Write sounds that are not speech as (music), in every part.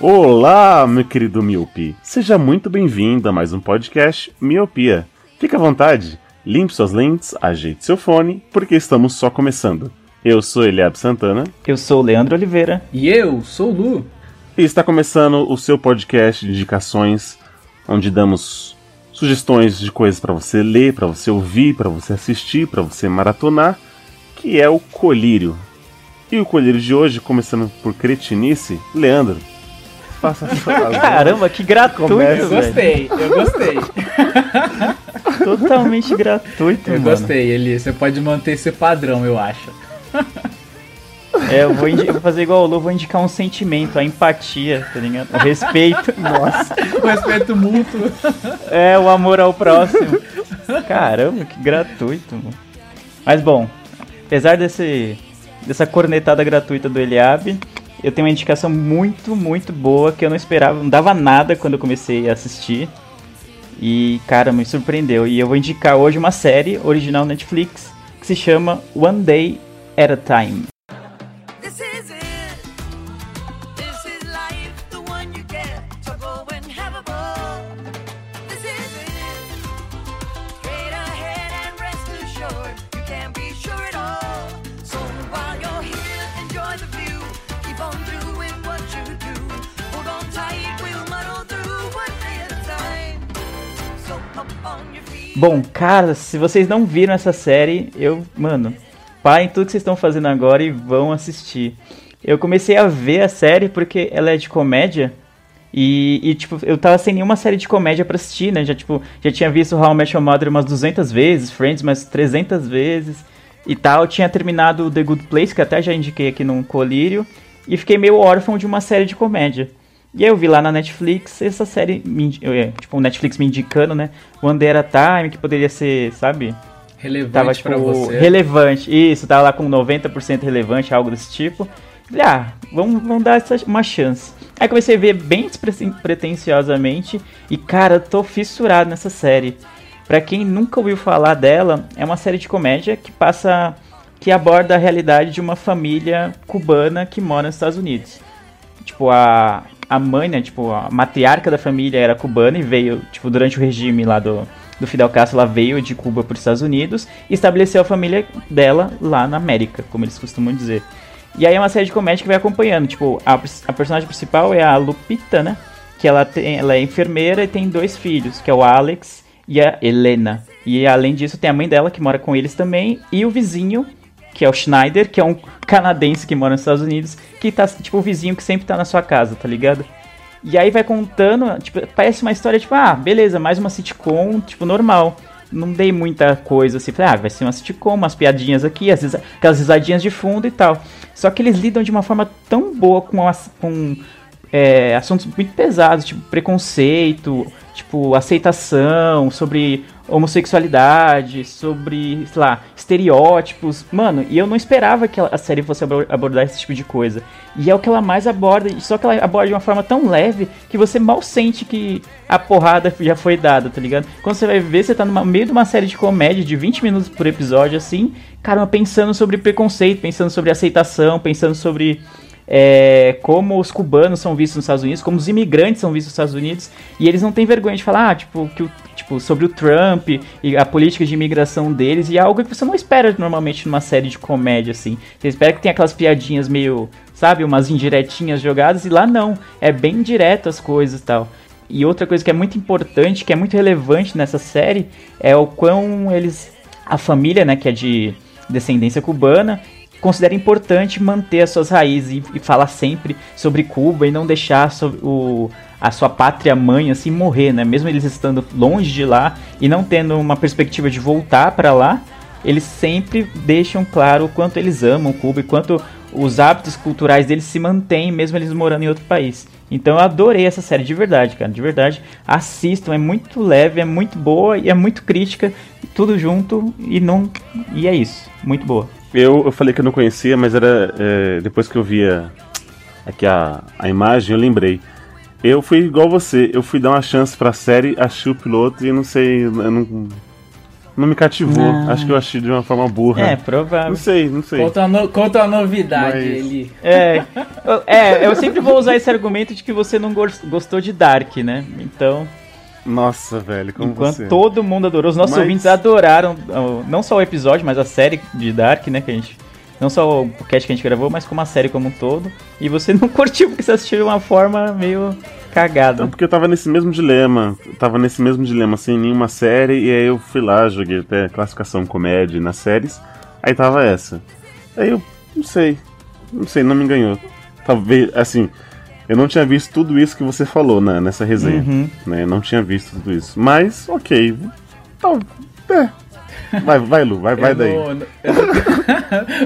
Olá, meu querido Miopi. Seja muito bem-vindo a mais um podcast Miopia. Fique à vontade, limpe suas lentes, ajeite seu fone, porque estamos só começando. Eu sou Eliab Santana Eu sou o Leandro Oliveira. E eu sou o Lu. e está começando o seu podcast de indicações, onde damos sugestões de coisas para você ler, para você ouvir, para você assistir, para você maratonar, que é o Colírio. E o Colírio de hoje, começando por cretinice, Leandro. Faça a sua (laughs) Caramba, que gratuito, Começa. Eu velho. gostei, eu gostei. (laughs) Totalmente gratuito, Eu mano. gostei, Eli. Você pode manter esse padrão, eu acho. É, eu vou, eu vou fazer igual o Lu, vou indicar um sentimento, a empatia, tá ligado? O respeito. (laughs) Nossa. O respeito mútuo. É, o amor ao próximo. Caramba, que gratuito, mano. Mas bom, apesar desse, dessa cornetada gratuita do Eliabe, eu tenho uma indicação muito, muito boa que eu não esperava, não dava nada quando eu comecei a assistir. E, cara, me surpreendeu. E eu vou indicar hoje uma série original Netflix que se chama One Day at a Time. Bom, cara, se vocês não viram essa série, eu, mano, parem tudo que vocês estão fazendo agora e vão assistir. Eu comecei a ver a série porque ela é de comédia e, e, tipo, eu tava sem nenhuma série de comédia pra assistir, né? Já, tipo, já tinha visto How I Met Your Mother umas 200 vezes, Friends umas 300 vezes e tal. Tinha terminado The Good Place, que até já indiquei aqui num colírio, e fiquei meio órfão de uma série de comédia. E aí eu vi lá na Netflix essa série, é, tipo, o Netflix me indicando, né? One Day at a Time, que poderia ser, sabe? Relevante Tava, tipo, pra você. relevante. Isso, tava lá com 90% relevante, algo desse tipo. Falei, ah, vamos, vamos dar essa, uma chance. Aí comecei a ver bem despretensiosamente. E, cara, tô fissurado nessa série. Pra quem nunca ouviu falar dela, é uma série de comédia que passa. que aborda a realidade de uma família cubana que mora nos Estados Unidos. Tipo, a, a mãe, né? Tipo, a matriarca da família era cubana e veio, tipo, durante o regime lá do, do Fidel Castro, ela veio de Cuba para os Estados Unidos e estabeleceu a família dela lá na América, como eles costumam dizer. E aí é uma série de comédia que vai acompanhando. Tipo, a, a personagem principal é a Lupita, né? Que ela, tem, ela é enfermeira e tem dois filhos, que é o Alex e a Helena. E além disso, tem a mãe dela que mora com eles também e o vizinho que é o Schneider, que é um canadense que mora nos Estados Unidos, que tá, tipo, o vizinho que sempre tá na sua casa, tá ligado? E aí vai contando, tipo, parece uma história, tipo, ah, beleza, mais uma sitcom, tipo, normal. Não dei muita coisa assim, falei, ah, vai ser uma sitcom, umas piadinhas aqui, às vezes aquelas risadinhas de fundo e tal. Só que eles lidam de uma forma tão boa com, as, com é, assuntos muito pesados, tipo preconceito, tipo aceitação, sobre homossexualidade, sobre, sei lá, estereótipos. Mano, e eu não esperava que a série fosse abor- abordar esse tipo de coisa. E é o que ela mais aborda, só que ela aborda de uma forma tão leve que você mal sente que a porrada já foi dada, tá ligado? Quando você vai ver, você tá no meio de uma série de comédia de 20 minutos por episódio, assim, caramba, pensando sobre preconceito, pensando sobre aceitação, pensando sobre é, como os cubanos são vistos nos Estados Unidos, como os imigrantes são vistos nos Estados Unidos, e eles não têm vergonha de falar, ah, tipo, que o, tipo, sobre o Trump e a política de imigração deles, e é algo que você não espera normalmente numa série de comédia, assim. Você espera que tenha aquelas piadinhas meio, sabe, umas indiretinhas jogadas, e lá não, é bem direto as coisas e tal. E outra coisa que é muito importante, que é muito relevante nessa série, é o quão eles. A família, né, que é de descendência cubana, considera importante manter as suas raízes e, e falar sempre sobre Cuba e não deixar sobre o, a sua pátria mãe assim morrer, né? Mesmo eles estando longe de lá e não tendo uma perspectiva de voltar para lá, eles sempre deixam claro o quanto eles amam Cuba e quanto os hábitos culturais deles se mantêm mesmo eles morando em outro país. Então eu adorei essa série de verdade, cara, de verdade. Assistam, é muito leve, é muito boa e é muito crítica, tudo junto e não e é isso, muito boa. Eu, eu falei que eu não conhecia, mas era. é, depois que eu via aqui a, a imagem, eu lembrei. Eu fui igual você, eu fui dar uma chance pra série, achei o piloto e não sei. Eu não, não me cativou. Não. Acho que eu achei de uma forma burra. É, provável. Não sei, não sei. Conta, a no- conta a novidade, Mas- ele. É, eu- é, eu sempre vou usar esse argumento de que você não gos- gostou de Dark, né? Então, Nossa, velho, como enquanto você. todo mundo adorou, os nossos Mas- ouvintes adoraram não só o episódio, mas a série de Dark, né? Que a gente. Não só o cast que a gente gravou, mas como a série como um todo. E você (laughs) não curtiu porque você assistiu de uma forma meio cagada. Não, porque eu tava nesse mesmo dilema. Eu tava nesse mesmo dilema, sem nenhuma série, e aí eu fui lá, joguei até classificação comédia nas séries. Aí tava essa. Aí eu não sei. Não sei, não me ganhou. Talvez, assim, eu não tinha visto tudo isso que você falou né, nessa resenha. Uhum. Né? Eu não tinha visto tudo isso. Mas, ok. Tal, é. Vai, vai, Lu, vai, vai Eu daí. não-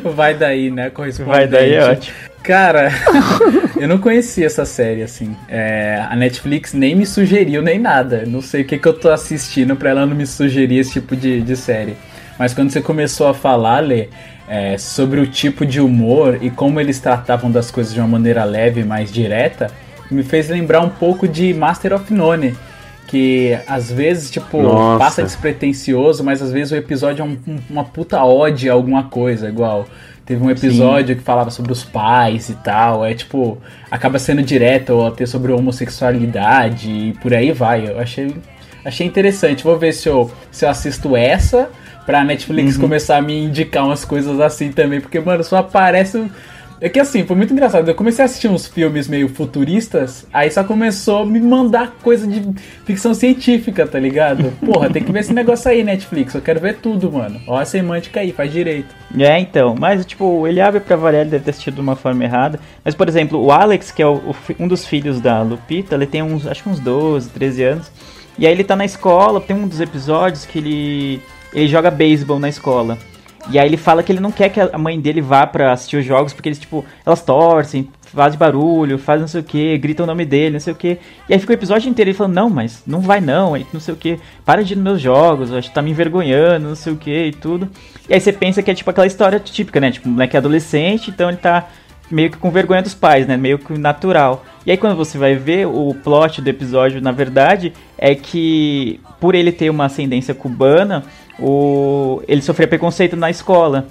eu (laughs) vai daí, né? Correspondente. Vai daí, é ótimo. Cara, (laughs) eu não conhecia essa série, assim. É, a Netflix nem me sugeriu nem nada. Não sei o que, que eu tô assistindo pra ela não me sugerir esse tipo de, de série. Mas quando você começou a falar, Lê, é, sobre o tipo de humor e como eles tratavam das coisas de uma maneira leve, mais direta, me fez lembrar um pouco de Master of None. Que às vezes, tipo, Nossa. passa despretensioso, mas às vezes o episódio é um- um- uma puta ode a alguma coisa, igual. Teve um episódio que falava sobre os pais e tal. É tipo, acaba sendo direto ou até sobre homossexualidade e por aí vai. Eu achei, achei interessante. Vou ver se eu, se eu assisto essa pra Netflix começar a me indicar umas coisas assim também. Porque, mano, só aparece. É que assim, foi muito engraçado. Eu comecei a assistir uns filmes meio futuristas, aí só começou a me mandar coisa de ficção científica, tá ligado? (laughs) Porra, tem que ver esse negócio aí, Netflix. Eu quero ver tudo, mano. Ó a semântica aí, faz direito. É, então, mas tipo, ele abre pra variar, ele deve ter assistido de uma forma errada. Mas, por exemplo, o Alex, que é o- o um dos filhos da Lupita, ele tem uns, acho que uns 12, 13 anos. E aí ele tá na escola, tem um dos episódios que ele, ele joga beisebol na escola. E aí ele fala que ele não quer que a mãe dele vá pra assistir os jogos, porque eles, tipo, elas torcem, fazem barulho, fazem não sei o que, gritam o nome dele, não sei o que. E aí fica o episódio inteiro ele falando, não, mas não vai não, não sei o que, para de ir nos meus jogos, acho que tá me envergonhando, não sei o que e tudo. E aí você pensa que é tipo aquela história típica, né? Tipo, o moleque é adolescente, então ele tá meio que com vergonha dos pais, né? Meio que natural. E aí quando você vai ver, o plot do episódio, na verdade, é que por ele ter uma ascendência cubana, o... ele sofria preconceito na escola.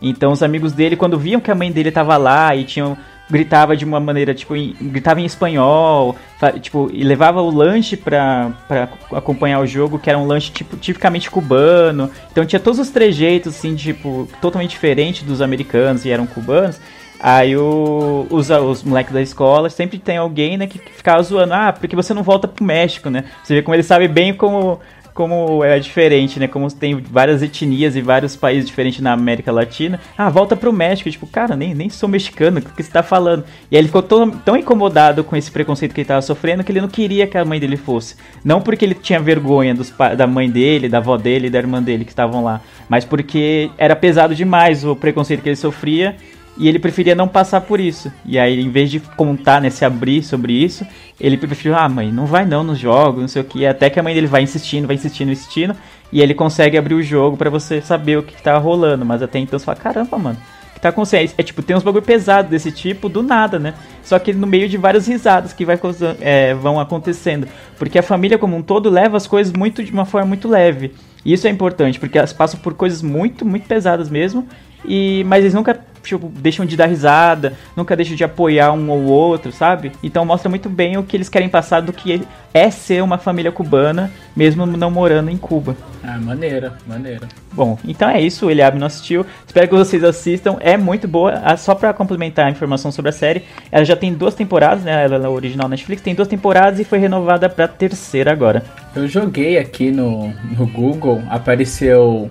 Então os amigos dele, quando viam que a mãe dele tava lá e tinham gritava de uma maneira, tipo, em- gritava em espanhol, tipo, e levava o lanche pra, pra acompanhar o jogo, que era um lanche tipo, tipicamente cubano. Então tinha todos os trejeitos, assim, tipo, totalmente diferente dos americanos e eram cubanos. Aí o, os, os moleques da escola sempre tem alguém, né, que ficava zoando, ah, porque você não volta pro México, né? Você vê como ele sabe bem como, como é diferente, né? Como tem várias etnias e vários países diferentes na América Latina. Ah, volta pro México. Tipo, cara, nem, nem sou mexicano, o que você tá falando? E aí ele ficou tão, tão incomodado com esse preconceito que ele tava sofrendo que ele não queria que a mãe dele fosse. Não porque ele tinha vergonha dos, da mãe dele, da avó dele e da irmã dele que estavam lá, mas porque era pesado demais o preconceito que ele sofria e ele preferia não passar por isso. E aí, em vez de contar, né, se abrir sobre isso, ele preferiu, ah, mãe, não vai não nos jogos, não sei o que. Até que a mãe dele vai insistindo, vai insistindo, insistindo. E ele consegue abrir o jogo pra você saber o que, que tá rolando. Mas até então você fala, caramba, mano, o que tá acontecendo? É tipo, tem uns bagulho pesado desse tipo, do nada, né? Só que no meio de várias risadas que vai, é, vão acontecendo. Porque a família como um todo leva as coisas muito de uma forma muito leve. E isso é importante, porque elas passam por coisas muito, muito pesadas mesmo. E, mas eles nunca tipo, deixam de dar risada, nunca deixam de apoiar um ou outro, sabe? Então mostra muito bem o que eles querem passar do que é ser uma família cubana, mesmo não morando em Cuba. Ah, maneira, maneira. Bom, então é isso, o Eliabe não assistiu. Espero que vocês assistam. É muito boa. Ah, Só pra complementar a informação sobre a série, ela já tem duas temporadas, né? Ela é original Netflix, tem duas temporadas e foi renovada pra terceira agora. Eu joguei aqui no, no Google, apareceu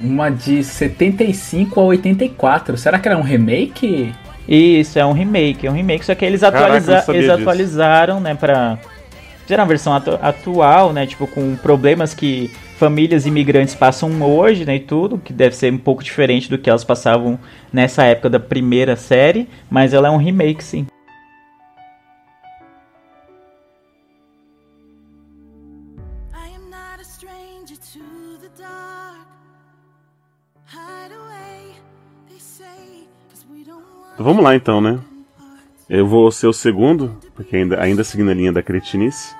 uma de 75 a 84. Será que era um remake? Isso, é um remake, é um remake, só que eles, atualiza eles atualizaram, né, pra, fizeram a versão atu- atual, né? Tipo, com problemas que famílias imigrantes passam hoje, né? E tudo, que deve ser um pouco diferente do que elas passavam nessa época da primeira série, mas ela é um remake, sim. Vamos lá então, né? Eu vou ser o segundo, porque ainda, ainda seguindo a linha da cretinice.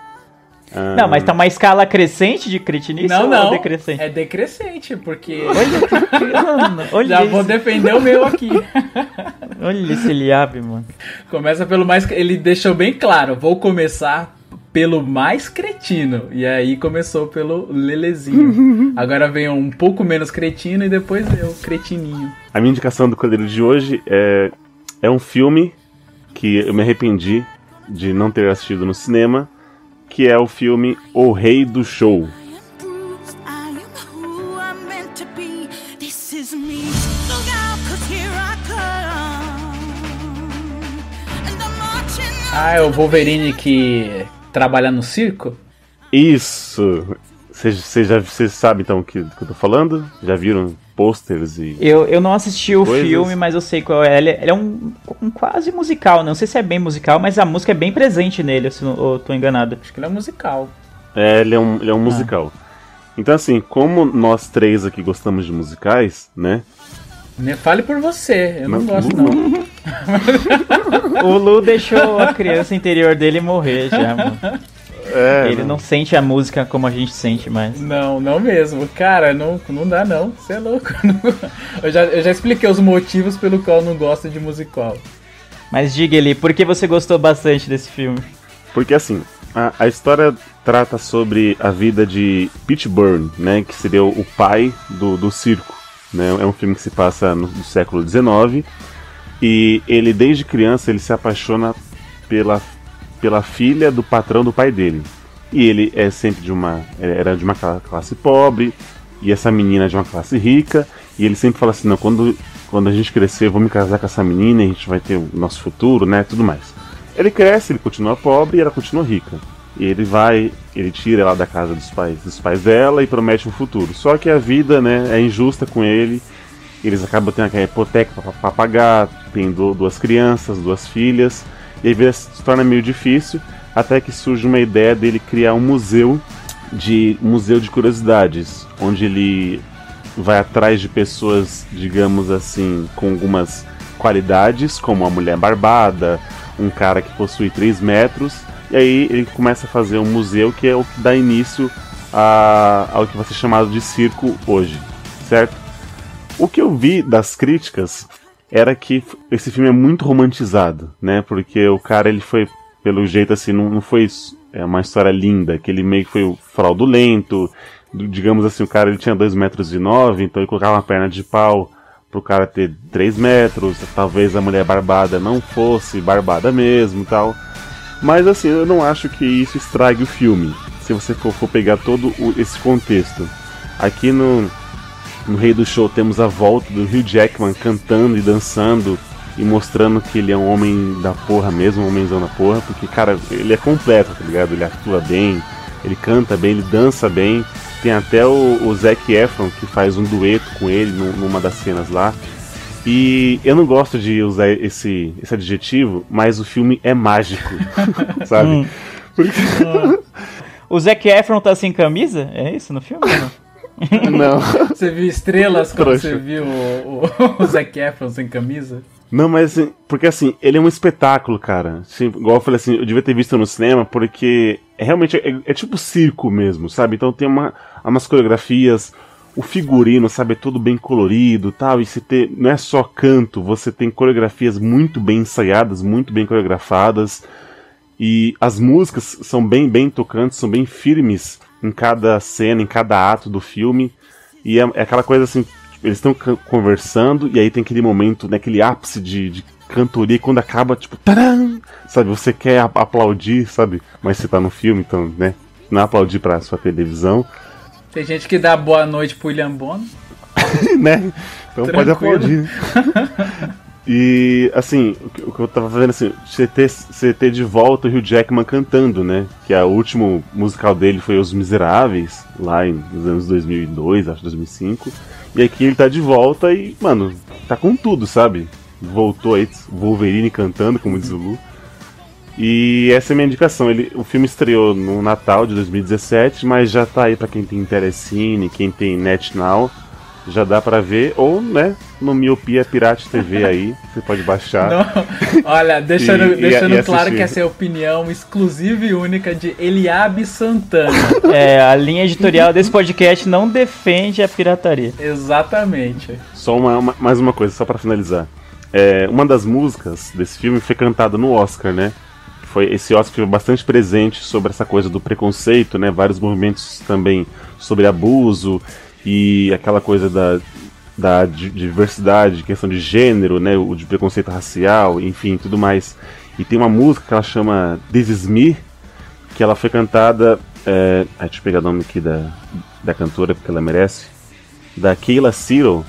Ah, Não, mas tá uma escala crescente de cretinice Não, ou não. decrescente? É decrescente, porque Mano, (laughs) olha (laughs) já vou defender o meu aqui. (laughs) Olha esse Eliabe, mano. Começa pelo mais. Ele deixou bem claro: vou começar pelo mais cretino. E aí começou pelo Lelezinho. Agora vem um pouco menos cretino e depois eu, cretininho. A minha indicação do Cordeiro de hoje é, é um filme que eu me arrependi de não ter assistido no cinema, que é o filme O Rei do Show. Ah, é o Wolverine que trabalha no circo? Isso! Já vocês sabem então o que, do que eu tô falando? Já viram posters e. Eu, eu não assisti o Coisas. filme, mas eu sei qual é. Ele, ele é um, um quase musical, não sei se é bem musical, mas a música é bem presente nele, se eu, eu tô enganado. Acho que ele é musical. É, ele é um, ele é um musical. Então, assim, como nós três aqui gostamos de musicais, né? Fale por você, eu não, Não, gosto não. não. (laughs) O Lu deixou a criança interior dele morrer já, mano. É, Ele não sente a música como a gente sente mais. Não, não mesmo. Cara, não, não dá não. Você é louco. (laughs) Eu já, eu já expliquei os motivos pelo qual eu não gosto de musical. Mas diga ele, por que você gostou bastante desse filme? Porque assim, a, a história trata sobre a vida de Pete Burne, né? Que seria o, o pai do, do circo. Né? É um filme que se passa no, no século XIX. E ele, desde criança, ele se apaixona pela, pela filha do patrão do pai dele. E ele é sempre de uma. Era de uma cla- classe pobre. E essa menina é de uma classe rica. E ele sempre fala assim: não, quando, quando a gente crescer, vou me casar com essa menina e a gente vai ter o nosso futuro, né? Tudo mais. Ele cresce, ele continua pobre e ela continua rica. E ele vai, ele tira ela da casa dos pais, dos pais dela e promete um futuro. Só que a vida, né, é injusta com ele. Eles acabam tendo aquela hipoteca para pagar, tem du- duas crianças, duas filhas, e aí a se torna meio difícil, até que surge uma ideia dele criar um museu de um museu de curiosidades, onde ele vai atrás de pessoas, digamos assim, com algumas qualidades, como uma mulher barbada, um cara que possui 3 metros, e aí ele começa a fazer um museu que é o que dá início a, ao que vai ser chamado de circo hoje, certo? O que eu vi das críticas era que esse filme é muito romantizado, né? Porque o cara, ele foi, pelo jeito assim, não, não foi é uma história linda, que ele meio que foi fraudulento, digamos assim, o cara ele tinha 2 metros e 9, então ele colocava uma perna de pau pro cara ter 3 metros, talvez a mulher barbada não fosse barbada mesmo tal. Mas assim, eu não acho que isso estrague o filme, se você for, for pegar todo o- esse contexto. Aqui no, no Rei do Show temos a volta do Hugh Jackman cantando e dançando e mostrando que ele é um homem da porra mesmo, um homenzão da porra, porque, cara, ele é completo, tá ligado? Ele atua bem, ele canta bem, ele dança bem. Tem até o, o Zac Efron que faz um dueto com ele num- numa das cenas lá. E eu não gosto de usar esse, esse adjetivo, mas o filme é mágico, (laughs) sabe? Porque... (laughs) O Zac Efron tá sem camisa? É isso no filme? não? Não. (laughs) Você viu estrelas quando Trouxa. você viu o, o, o Zac Efron sem camisa? Não, mas assim, porque assim, ele é um espetáculo, cara. Assim, igual eu falei assim, eu devia ter visto no cinema, porque é realmente é, é tipo circo mesmo, sabe? Então tem uma, umas coreografias, o figurino, sabe, é todo bem colorido tal. E você tem, não é só canto, você tem coreografias muito bem ensaiadas, muito bem coreografadas. E as músicas são bem, bem tocantes, são bem firmes em cada cena, em cada ato do filme. E é, é aquela coisa assim, eles estão conversando e aí tem aquele momento, né, aquele ápice de, de cantoria e quando acaba, tipo, taram! Sabe, você quer aplaudir, sabe? Mas você tá no filme, então, né? Não é aplaudir pra sua televisão, Tem gente que dá boa noite pro William Bono. (laughs) né? Então pode Tranquilo. aplaudir. (laughs) E, assim, o que, eu tava vendo, assim, você ter, você ter de volta o Hugh Jackman cantando, né? Que é o último musical dele foi Os Miseráveis, lá em, nos anos 2002, acho 2005. E aqui ele tá de volta e, mano, tá com tudo, sabe? Voltou aí, Wolverine cantando, como diz o Lu. E essa é a minha indicação. Ele, o filme estreou no Natal de 2017, mas já tá aí pra quem tem Telecine, quem tem NetNow. Já dá pra ver, ou, né, no Miopia Pirate TV aí, você pode baixar. Não, olha, deixando, E- e- deixando e claro assistir. que essa é a opinião exclusiva e única de Eliabe Santana. (laughs) É, a linha editorial desse podcast não defende a pirataria. Exatamente. Só uma, uma- mais uma coisa, só pra finalizar. É, uma das músicas desse filme foi cantada no Oscar, né? Foi esse Oscar foi bastante presente sobre essa coisa do preconceito, né? Vários movimentos também sobre abuso e aquela coisa da, da di- diversidade, questão de gênero, né? O de preconceito racial, enfim, tudo mais. E tem uma música que ela chama This Is Me, que ela foi cantada. É, deixa eu pegar o nome aqui da, da cantora, porque ela merece. Da Keila Cyril.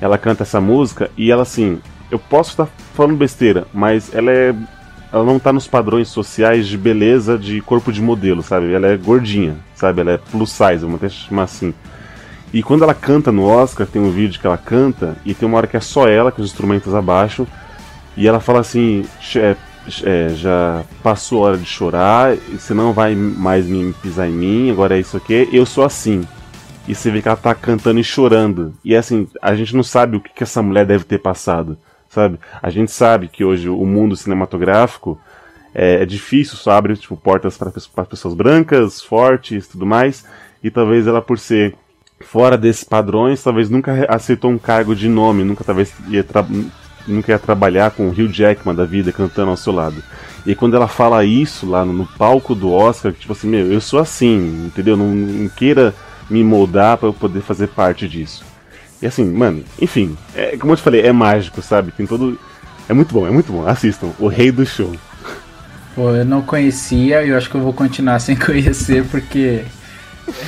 Ela canta essa música e ela assim. Eu posso estar falando besteira, mas ela é. Ela não tá nos padrões sociais de beleza de corpo de modelo, sabe? Ela é gordinha, sabe? Ela é plus size, vamos até chamar assim. E quando ela canta no Oscar, tem um vídeo que ela canta, e tem uma hora que é só ela, com os instrumentos abaixo, e ela fala assim: "Che- é, é, já passou a hora de chorar, você não vai mais me pisar em mim, agora é isso aqui, eu sou assim. E você vê que ela tá cantando e chorando. E assim, a gente não sabe o que, que essa mulher deve ter passado, sabe? A gente sabe que hoje o mundo cinematográfico é, é difícil, só abre tipo, portas para pessoas brancas, fortes tudo mais. E talvez ela, por ser fora desses padrões, talvez nunca aceitou um cargo de nome, nunca talvez ia, nunca ia trabalhar com o Hugh Jackman da vida cantando ao seu lado. E quando ela fala isso lá no, no palco do Oscar, tipo assim, meu, eu sou assim, entendeu? Não, não queira me moldar para eu poder fazer parte disso. E assim, mano, enfim, é, como eu te falei, é mágico, sabe? Tem todo. É muito bom, é muito bom. Assistam, O Rei do Show. Pô, eu não conhecia e eu acho que eu vou continuar (laughs) sem conhecer porque.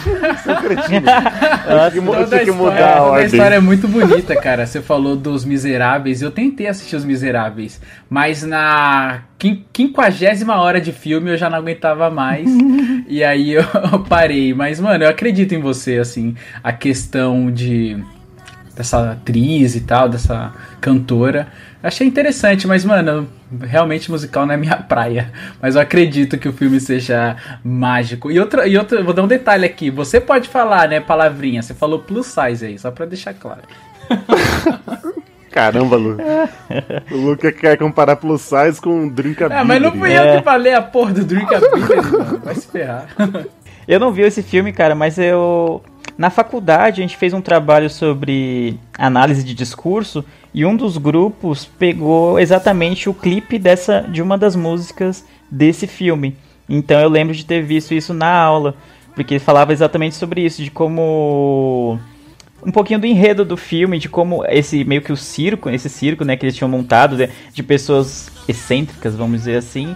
Eu tinha (laughs) que, mu- eu Toda tinha que a mudar a toda ordem. história é muito bonita, cara. Você falou dos Miseráveis. Eu tentei assistir Os Miseráveis, mas na quin- quinquagésima hora de filme eu já não aguentava mais. e aí eu, (laughs) eu parei. Mas, mano, eu acredito em você, assim. A questão de. dessa atriz e tal, dessa cantora. Achei interessante, mas, mano, realmente musical não é minha (laughs) praia. Mas eu acredito que o filme seja mágico. E outra, e outra, vou dar um detalhe aqui. Você pode falar, né, palavrinha. Você falou plus size aí, só pra deixar claro. (laughs) Caramba, Lu. o Lu quer, quer comparar plus size com drinkability. Ah, mas não fui É. eu que falei a porra do Drinkability, (laughs) mano. Vai se ferrar. Eu não vi esse filme, cara, mas eu. Na faculdade a gente fez um trabalho sobre análise de discurso e um dos grupos pegou exatamente o clipe dessa de uma das músicas desse filme. Então eu lembro de ter visto isso na aula, porque falava exatamente sobre isso, de como um pouquinho do enredo do filme, de como esse meio que o circo, esse circo, né, que eles tinham montado de, de pessoas excêntricas, vamos dizer assim,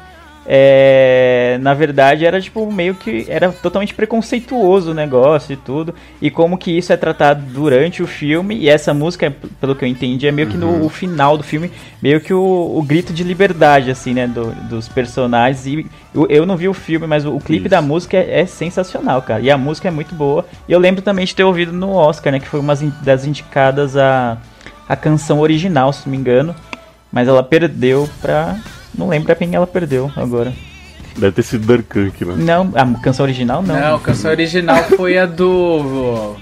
é, na verdade era tipo meio que era totalmente preconceituoso o negócio e tudo, e como que isso é tratado durante o filme, e essa música, pelo que eu entendi, é meio que no o final do filme, meio que o, o grito de liberdade, assim, né, do- dos personagens, e eu, eu não vi o filme, mas o, o clipe Isso. da música é, é sensacional, cara, e a música é muito boa, e eu lembro também de ter ouvido no Oscar, né, que foi uma das indicadas a, a canção original, se não me engano, mas ela perdeu pra... Não lembro a quem ela perdeu agora. Deve ter sido Durkirk, né? Não, a canção original não. Não, a canção original foi a do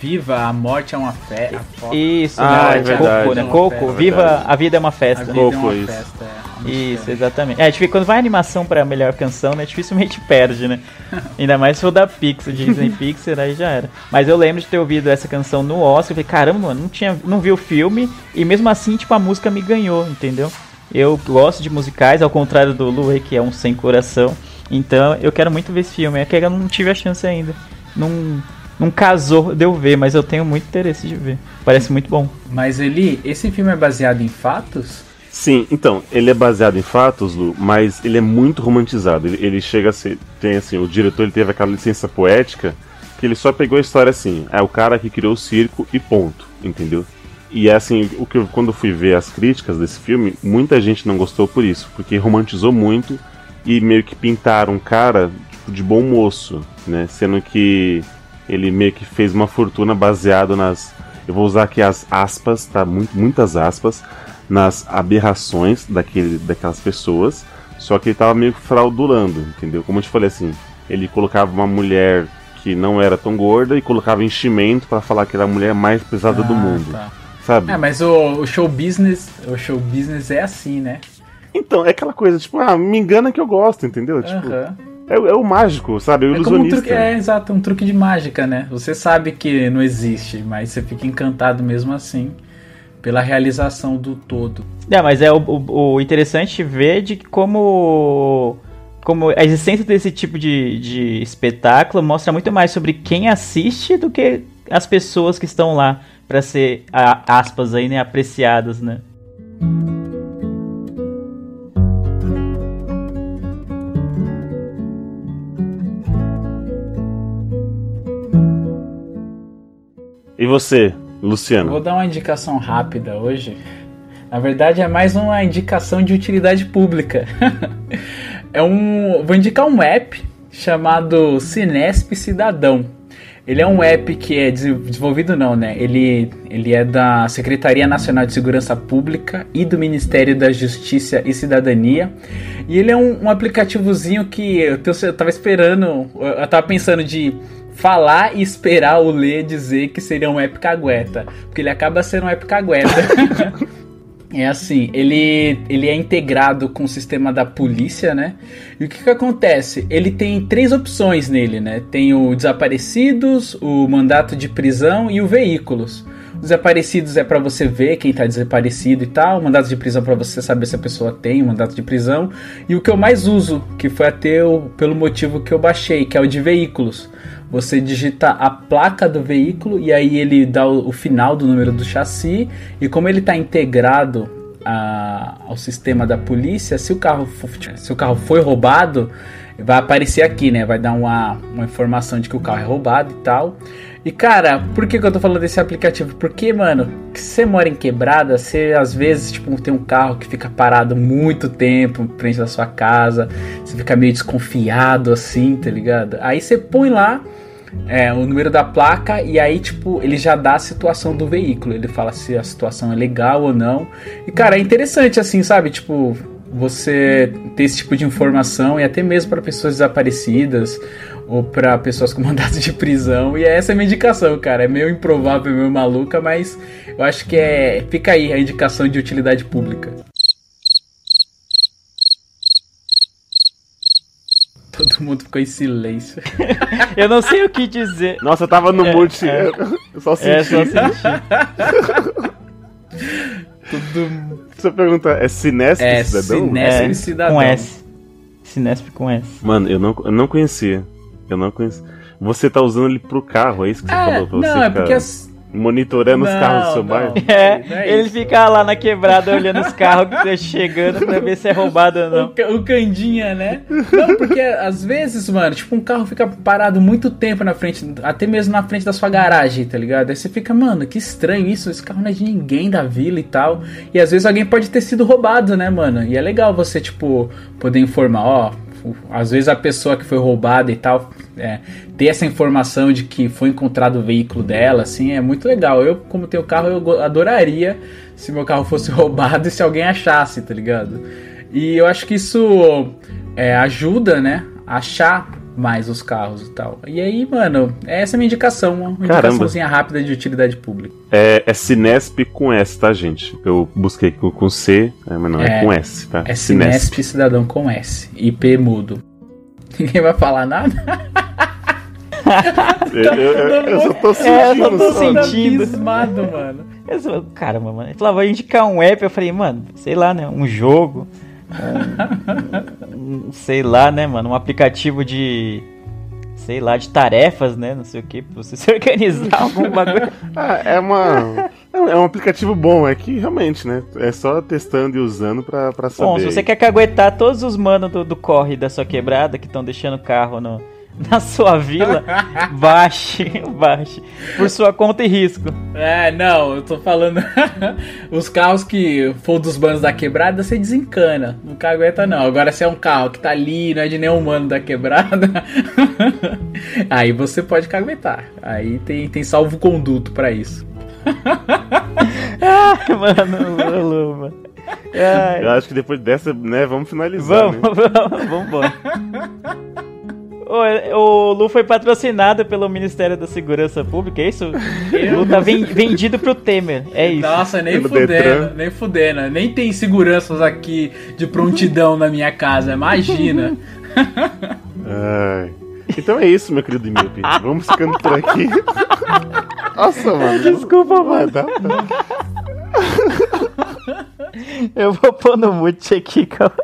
Viva, a morte é uma festa. Isso, Ah, né? é verdade. Coco, né? É Coco. Viva a vida é uma A festa. vida é uma Coco, isso. festa, é. Isso, exatamente. É, tipo, quando vai animação pra melhor canção, né? Dificilmente (laughs) perde, né? (laughs) Ainda mais se for da Pixar, Disney (laughs) Pixar, aí já era. Mas eu lembro de ter ouvido essa canção no Oscar. Eu falei, caramba, mano, não, tinha, não vi o filme. E mesmo assim, tipo, a música me ganhou, entendeu? Eu gosto de musicais, ao contrário do Luê, que é um sem coração. Então, eu quero muito ver esse filme. É que eu não tive a chance ainda. Não, não casou de eu ver, mas eu tenho muito interesse de ver. Parece muito bom. Mas Eli, esse filme é baseado em fatos? Sim, então, ele é baseado em fatos, Lu, mas ele é muito romantizado. Ele, ele chega a ser. Tem assim, o diretor ele teve aquela licença poética que ele só pegou a história assim. É o cara que criou o circo e ponto, entendeu? E é assim, o que eu, quando eu fui ver as críticas desse filme, muita gente não gostou por isso, porque romantizou muito e meio que pintaram um cara tipo, de bom moço, né? Sendo que ele meio que fez uma fortuna baseado nas. Eu vou usar aqui as aspas, tá? Muito, muitas aspas, nas aberrações daquele, daquelas pessoas. Só que ele tava meio que fraudulando, entendeu? Como eu te falei assim, ele colocava uma mulher que não era tão gorda e colocava enchimento pra falar que era a mulher mais pesada do Ah, mundo, tá. Sabe? É, mas o, o show business, o show business é assim, né? Então, é aquela coisa, tipo, ah, me engana que eu gosto, entendeu? Tipo, Aham. é, é o mágico, sabe? É o É como um ilusionista. truque, é, exato, um truque de mágica, né? Você sabe que não existe, mas você fica encantado mesmo assim pela realização do todo. É, mas é o, o- o interessante ver de como, como a existência desse tipo de, de espetáculo mostra muito mais sobre quem assiste do que as pessoas que estão lá pra ser, a- aspas aí, né, apreciadas, né? E você, Vou Luciano? dar uma indicação rápida hoje. Na verdade, é mais uma indicação de utilidade pública. (laughs) é um, vou indicar um app chamado Cinesp Cidadão. Ele é um app que é des- desenvolvido não, né? Ele, ele é da Secretaria Nacional de Segurança Pública e do Ministério da Justiça e Cidadania. E ele é um, um aplicativozinho que eu, eu tava esperando, eu tava pensando de falar e esperar o Lê dizer que seria um app cagueta. Porque ele acaba sendo um app cagueta. (laughs) É assim, ele, ele é integrado com o sistema da polícia, né? E o que que acontece? Ele tem três opções nele, né? Tem o desaparecidos, o mandato de prisão e o veículos. Os desaparecidos é pra você ver quem tá desaparecido e tal. O mandato de prisão pra você saber se a pessoa tem o mandato de prisão. E o que eu mais uso, que foi até o, pelo motivo que eu baixei, que é o de veículos. Você digita a placa do veículo e aí ele dá o, o final do número do chassi. E como ele está integrado a- ao sistema da polícia, se o carro se o carro foi roubado, vai aparecer aqui, né? Vai dar uma, uma informação de que o carro é roubado e tal. E cara, por que, que eu tô falando desse aplicativo? Porque, mano, você mora em quebrada, você às vezes, tipo, tem um carro que fica parado muito tempo em frente da sua casa, você fica meio desconfiado assim, tá ligado? Aí você põe lá é, o número da placa e aí, tipo, ele já dá a situação do veículo. Ele fala se a situação é legal ou não. E, cara, é interessante assim, sabe? Tipo, você ter esse tipo de informação e até mesmo para pessoas desaparecidas ou para pessoas com (laughs) mandato de prisão. E essa é a minha indicação, cara. É meio improvável, meio maluca, mas eu acho que é. Fica aí a indicação de utilidade pública. Todo mundo ficou em silêncio. (laughs) Eu não sei o que dizer. Nossa, eu tava no É, multi. é. (laughs) Eu só senti. É, só sentir. (laughs) Tudo Essa pergunta é Cinesp É, Cidadão? Cinesp. É, cidadão. com S. Cinesp com S. Mano, eu não, eu não conhecia. Eu não conhecia. Você tá usando ele pro carro, é isso que você É, falou? Pra você não, é porque as... monitorando os Não, carros do seu não. bairro? (laughs) É, Não é ele isso. fica lá na quebrada olhando os carros que estão chegando pra ver se é roubado ou O, não. ca- o Candinha, né? Não, porque às vezes, mano, tipo, um carro fica parado muito tempo na frente, até mesmo na frente da sua garagem, tá ligado? Aí você fica, mano, que estranho isso, esse carro não é de ninguém da vila e tal. E às vezes alguém pode ter sido roubado, né, mano? E é legal você, tipo, poder informar, ó. Às vezes a pessoa que foi roubada e tal, é, ter essa informação de que foi encontrado o veículo dela, assim, é muito legal. Eu, como tenho carro, eu adoraria se meu carro fosse (laughs) roubado e se alguém achasse, tá ligado? E eu acho que isso é, ajuda, né? A achar mais os carros e tal. E aí, mano, essa é a minha indicação. Uma Caramba. indicaçãozinha rápida de utilidade pública. É, é Cinesp com S, tá, gente? Eu busquei com, com C, é, mas não, é, É, com S, tá? É Cinesp Cidadão com S. IP mudo. Ninguém vai falar nada? (laughs) Eu, eu- eu- eu só tô sentindo. É, eu só tô só. sentindo. Abismado, mano. Eu sou- Caramba, mano. Ele falava, vou indicar um app. Eu falei, mano, sei lá, né? Um jogo. Um- um- sei lá, né, mano? Um aplicativo de. Sei lá, de tarefas, né? Não sei o que, pra você (laughs) se organizar algum bagulho. Ah, é uma. É um- aplicativo bom, é que realmente, né? É só testando e usando pra, pra saber. Bom, se você quer caguetar todos os manos do, do corre da sua quebrada que estão deixando o carro no, (laughs) na sua vila, baixe, baixe. Por sua conta e risco. É, não, eu tô falando. (laughs) Os carros que for dos bandos da quebrada, você desencana. Não cagueta, não. Agora, se é um carro que tá ali, não é de nenhum mano da quebrada, (laughs) aí você pode caguetar. Aí tem, tem salvo-conduto pra isso. Ai, mano, Lulu, mano. Ai, Eu acho que depois dessa, né, vamos finalizar. vamos, né? vamos, vamos embora. O, o Lu foi patrocinado pelo Ministério da Segurança Pública, é isso? (laughs) O Lu tá ven- vendido pro Temer, é isso. Nossa, nem fudendo, nem fudendo. Nem tem seguranças aqui de prontidão na minha casa, imagina. (laughs) Ai. Então é isso, meu querido Miopi. Vamos ficando por aqui. Nossa, mano. Desculpa, mano. (laughs) Eu vou pôr no mute aqui, calma.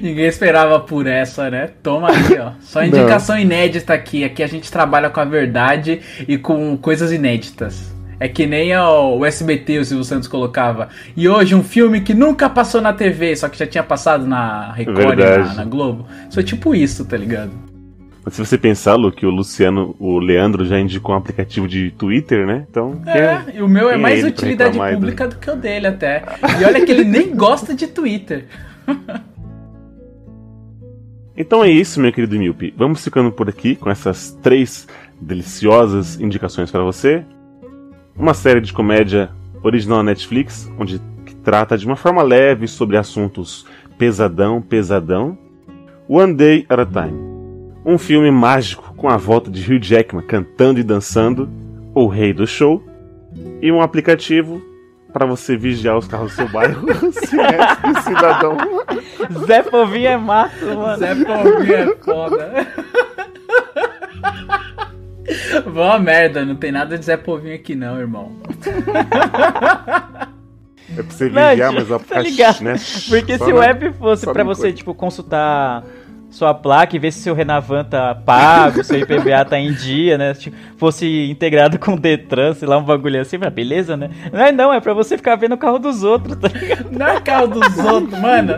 Ninguém esperava por essa, né? Toma aqui, ó. Só indicação inédita aqui. Aqui a gente trabalha com a verdade e com coisas inéditas. É que nem o SBT, o Silvio Santos colocava. E hoje um filme que nunca passou na TV, só que já tinha passado na Record na, na Globo. Isso é tipo isso, tá ligado? Mas se você pensar, Lu, que o Luciano, o Leandro já indicou um aplicativo de Twitter, né? Então. É, e o meu é é mais utilidade aí do- pública do que o dele até. E olha que ele nem (laughs) gosta de Twitter. (laughs) Então é isso, meu querido Miopi. Vamos ficando por aqui com essas três deliciosas indicações para você. Uma série de comédia original na Netflix, onde trata de uma forma leve sobre assuntos pesadão, pesadão. One Day at a Time. Um filme mágico com a volta de Hugh Jackman cantando e dançando, o rei do show. E um aplicativo para você vigiar os carros do seu bairro, (laughs) se é cidadão. Zé Povinho é massa, mano. Zé Povinho é foda. Boa merda, não tem nada de Zé Povinho aqui não, irmão. É pra você Não, vigiar, (laughs) mas o tá né? Porque Só se o app fosse pra você, coisa. tipo, consultar sua placa e ver se seu Renavan tá pago, seu IPVA tá em dia, né? Tipo, fosse integrado com o Detran, sei lá, um bagulho assim, mas beleza, né? Não é não, é pra você ficar vendo o carro dos outros, tá ligado? Não é carro dos outros, mano.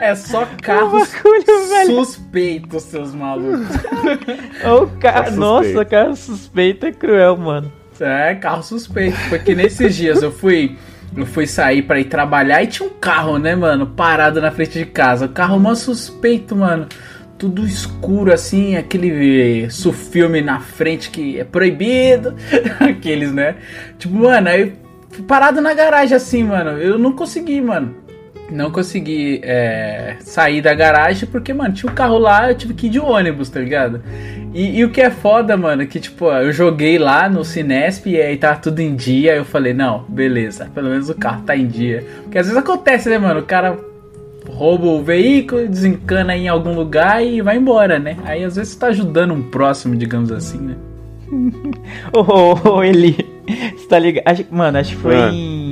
É só carros bagulho, velho. suspeitos, seus malucos. O ca... Nossa, cara suspeito é cruel, mano. É, carro suspeito. Porque nesses dias eu fui. Fui sair pra ir trabalhar e tinha um carro, né, mano, parado na frente de casa. O carro mó suspeito, mano. Tudo escuro assim, aquele filme na frente que é proibido. (laughs) Aqueles, né? Tipo, mano, aí parado na garagem assim, mano. Eu não consegui, mano. Não consegui é, sair da garagem porque, mano, tinha um carro lá, eu tive que ir de ônibus, tá ligado? E, e o que é foda, mano, é que, tipo, eu joguei lá no Cinesp e aí tá tudo em dia. Aí eu falei, não, beleza, pelo menos o carro tá em dia. Porque às vezes acontece, né, mano? O cara rouba o veículo, desencana em algum lugar e vai embora, né? Aí às vezes você tá ajudando um próximo, digamos assim, né? (laughs) Ô, ô, ô, Eli, você tá ligado? Acho- Mano, acho que foi Ah. em.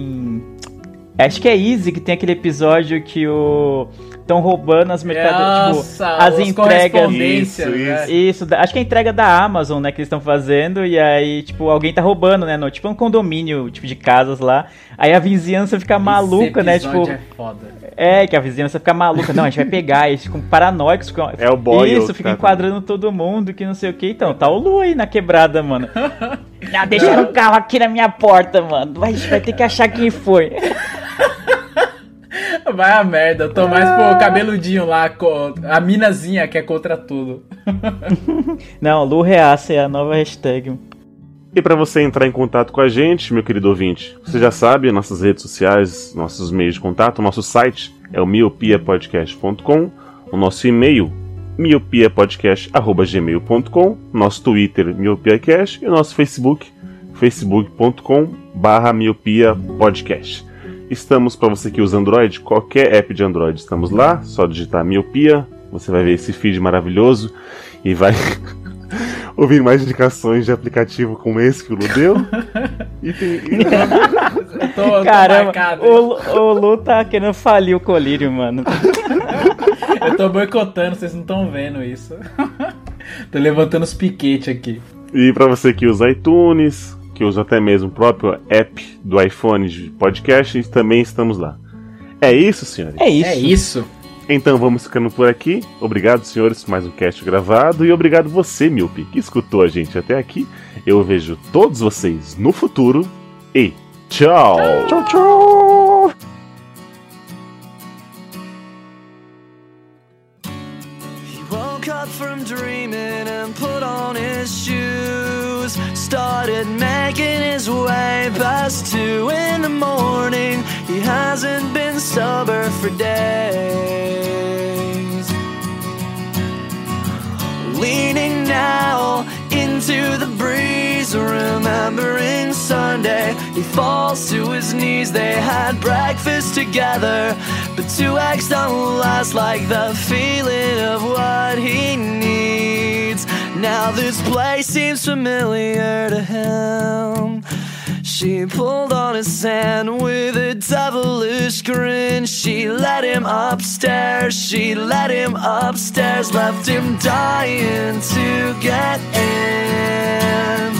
Acho que é Easy que tem aquele episódio que o. Estão roubando as mercadorias. Nossa, tipo, as entregas. Isso, né? Isso, da- acho que é a entrega da Amazon, né, que eles estão fazendo, e aí, tipo, alguém tá roubando, né, no, tipo um condomínio, tipo, de casas lá, aí a vizinhança fica maluca, Esse né, episódio tipo, É foda. é, que a vizinhança fica maluca, não, a gente vai pegar, eles ficam paranoicos, ficam, É o Boyle isso, fica tá- enquadrando todo mundo, que não sei o que, então, tá o Lu aí na quebrada, mano. (laughs) Ah, deixaram o carro aqui na minha porta, mano, a gente vai ter que achar quem foi. (laughs) Vai a merda, eu tô mais pro cabeludinho lá, a minazinha que é contra tudo. (laughs) Não, Lu Reaça é a nova hashtag. E para você entrar em contato com a gente, meu querido ouvinte, você já sabe, nossas redes sociais, nossos meios de contato, nosso site é o miopiapodcast.com, o nosso e-mail miopiapodcast@gmail.com, nosso Twitter miopiacast e o nosso Facebook facebook.com barra miopiapodcast. Estamos para você que usa Android, qualquer app de Android, estamos lá, só digitar miopia, você vai ver esse feed maravilhoso e vai (laughs) ouvir mais indicações de aplicativo como esse que o Lu deu. E tem- (laughs) tô, tô Caramba, marcado. o, o Lu tá querendo falir o colírio, mano. (laughs) Eu tô boicotando, vocês não estão vendo isso. tô levantando os piquetes aqui. E para você que usa iTunes, que usa até mesmo o próprio app do iPhone de podcast, também estamos lá. É isso, senhores? É isso. É isso. Então vamos ficando por aqui. Obrigado, senhores, por mais um cast gravado. E obrigado você, Miope, que escutou a gente até aqui. Eu vejo todos vocês no futuro. E tchau! Tchau, tchau! He making his way past two in the morning. He hasn't been sober for days. Leaning now into the breeze, remembering Sunday. He falls to his knees. They had breakfast together, but two eggs don't last like the feeling of what he needs. Now this place seems familiar to him. She pulled on his hand with a devilish grin. She led him upstairs, she led him upstairs, left him dying to get in.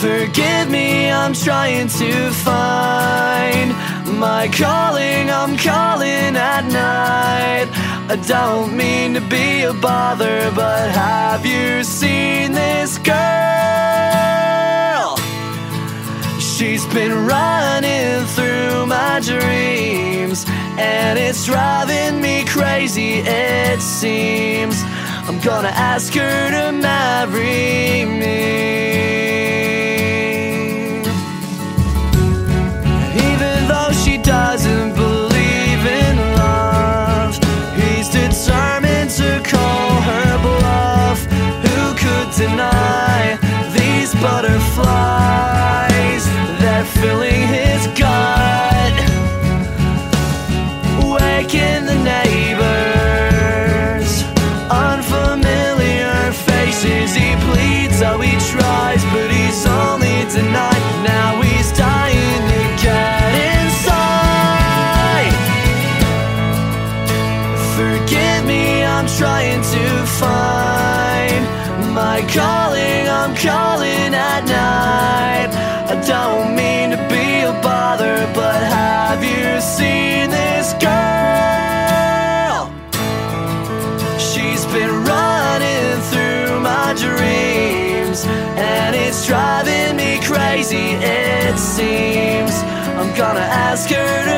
Forgive me, I'm trying to find my calling. I'm calling at night. I don't mean to be a bother, but have you seen this girl? She's been running through my dreams, and it's driving me crazy, it seems. I'm gonna ask her to marry me. Deny these butterflies? They're filling his gut, waking the neighbors. Unfamiliar faces, he pleads, oh, he ask her to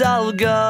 I'll go.